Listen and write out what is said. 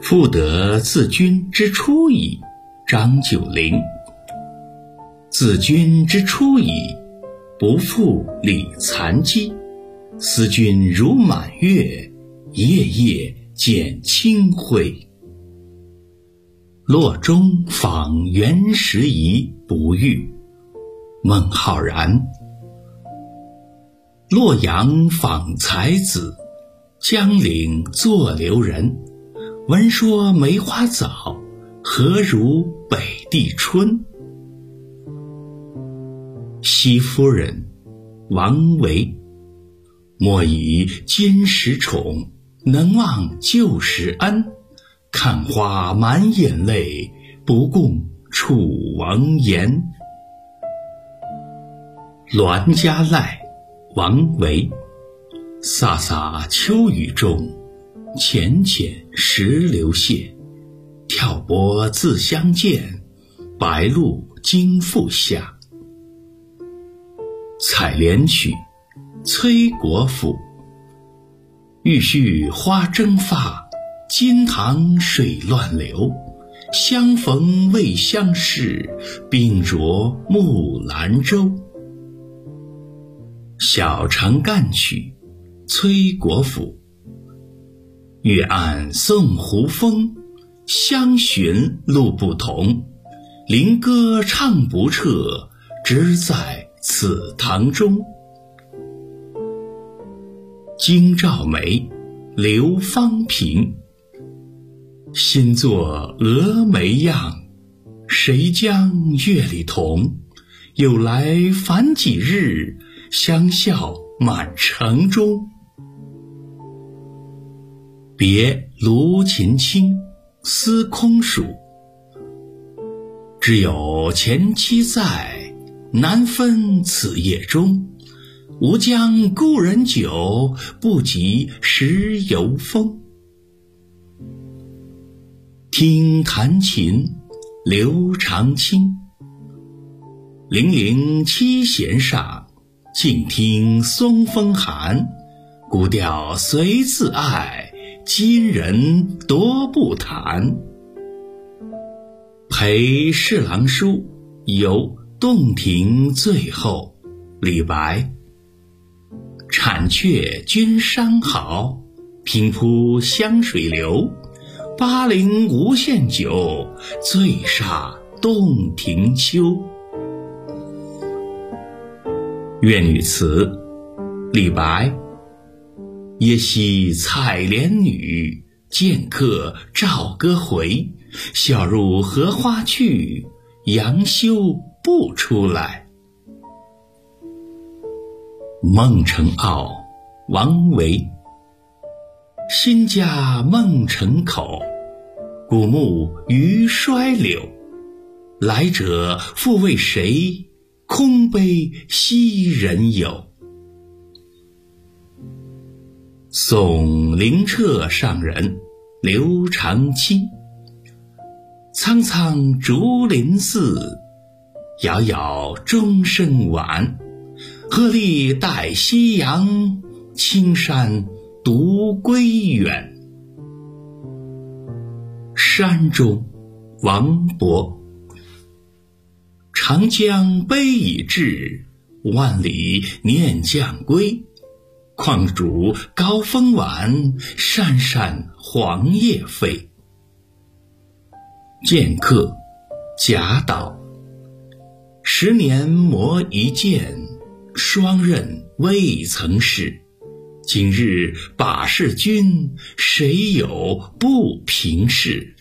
复得自君之初矣，张九龄。自君之初矣，不复理残机。思君如满月，夜夜见清辉。洛中访袁时宜不遇，孟浩然。洛阳访才子，江陵作留人。闻说梅花早，何如北地春？西夫人，王维。莫以今时宠，能忘旧时恩。看花满眼泪，不共楚王言。栾家赖，王维。飒飒秋雨中，浅浅石榴泻。挑拨自相见，白露经复下。采莲曲，崔国辅。欲续花争发。金堂水乱流，相逢未相识，并酌木兰舟。小城干曲，崔国辅。月暗送胡风，相寻路不同。灵歌唱不彻，只在此堂中。京兆梅，刘方平。新作蛾眉样，谁将月里同？有来返几日，相笑满城中。别卢琴清，思空蜀。只有前妻在，难分此夜中。吾将故人酒，不及时游风。听弹琴，刘长卿。零零七弦上，静听松风寒。古调虽自爱，今人多不弹。陪侍郎书，游洞庭最后。李白。产却君山好，平铺湘水流。巴陵无限酒，醉煞洞庭秋。怨女词，李白。耶溪采莲女，剑客棹歌回。笑入荷花去，杨修不出来。孟城坳，王维。新家孟城口，古木余衰柳。来者复为谁？空悲昔人有。送灵澈上人，刘长卿。苍苍竹林寺，杳杳钟声晚。鹤唳带夕阳，青山。独归远，山中，王勃。长江悲已滞，万里念将归。况主高风晚，山山黄叶飞。剑客，贾岛。十年磨一剑，霜刃未曾试。今日把示君，谁有不平事？